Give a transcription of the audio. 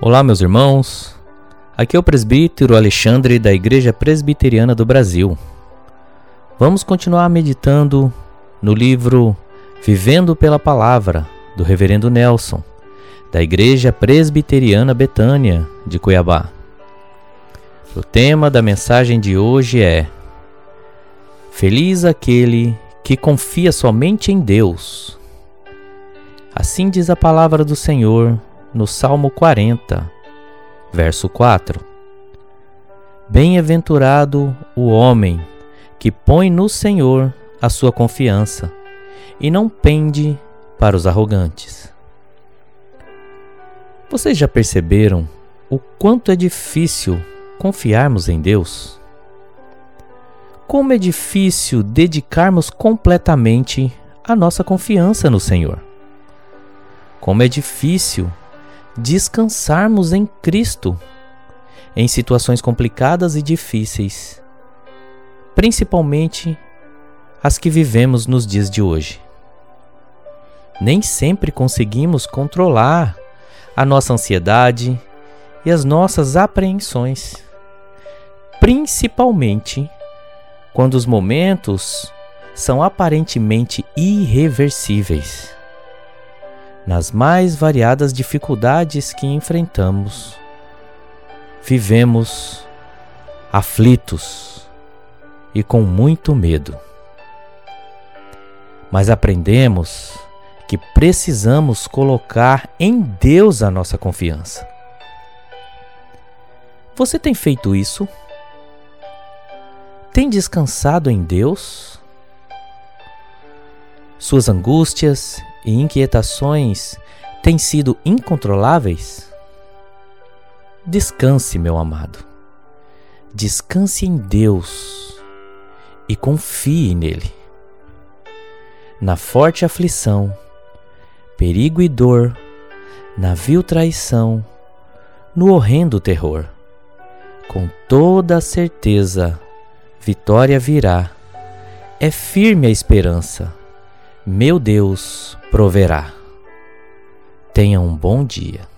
Olá, meus irmãos. Aqui é o presbítero Alexandre da Igreja Presbiteriana do Brasil. Vamos continuar meditando no livro Vivendo pela Palavra, do Reverendo Nelson, da Igreja Presbiteriana Betânia, de Cuiabá. O tema da mensagem de hoje é Feliz aquele que confia somente em Deus. Assim diz a palavra do Senhor no Salmo 40, verso 4. Bem-aventurado o homem que põe no Senhor a sua confiança e não pende para os arrogantes. Vocês já perceberam o quanto é difícil confiarmos em Deus? Como é difícil dedicarmos completamente a nossa confiança no Senhor. Como é difícil descansarmos em Cristo em situações complicadas e difíceis, principalmente as que vivemos nos dias de hoje. Nem sempre conseguimos controlar a nossa ansiedade e as nossas apreensões, principalmente quando os momentos são aparentemente irreversíveis. Nas mais variadas dificuldades que enfrentamos, vivemos aflitos e com muito medo. Mas aprendemos que precisamos colocar em Deus a nossa confiança. Você tem feito isso? Tem descansado em Deus? Suas angústias e inquietações têm sido incontroláveis? Descanse, meu amado. Descanse em Deus e confie nele. Na forte aflição, perigo e dor, na vil traição, no horrendo terror, com toda a certeza vitória virá. É firme a esperança, meu Deus proverá. Tenha um bom dia.